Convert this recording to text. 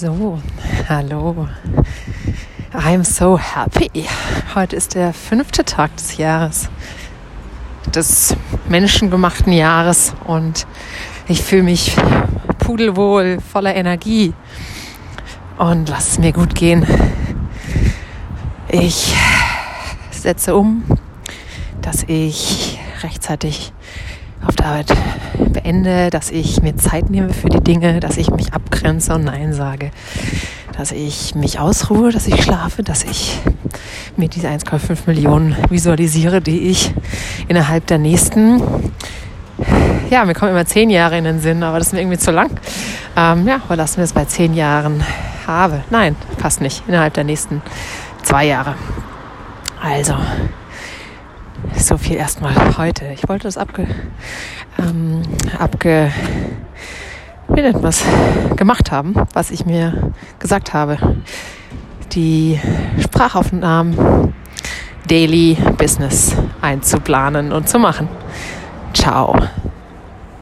So, hallo. I'm so happy. Heute ist der fünfte Tag des Jahres, des menschengemachten Jahres und ich fühle mich pudelwohl, voller Energie und lass es mir gut gehen. Ich setze um, dass ich rechtzeitig auf der Arbeit beende, dass ich mir Zeit nehme für die Dinge, dass ich mich abgrenze und Nein sage, dass ich mich ausruhe, dass ich schlafe, dass ich mir diese 1,5 Millionen visualisiere, die ich innerhalb der nächsten, ja, mir kommen immer zehn Jahre in den Sinn, aber das ist mir irgendwie zu lang. Ähm, ja, aber lassen wir es bei zehn Jahren habe. Nein, passt nicht. Innerhalb der nächsten zwei Jahre. Also, so viel erstmal heute. Ich wollte das abge, ähm, abge, wie nennt was, gemacht haben, was ich mir gesagt habe. Die Sprachaufnahmen Daily Business einzuplanen und zu machen. Ciao.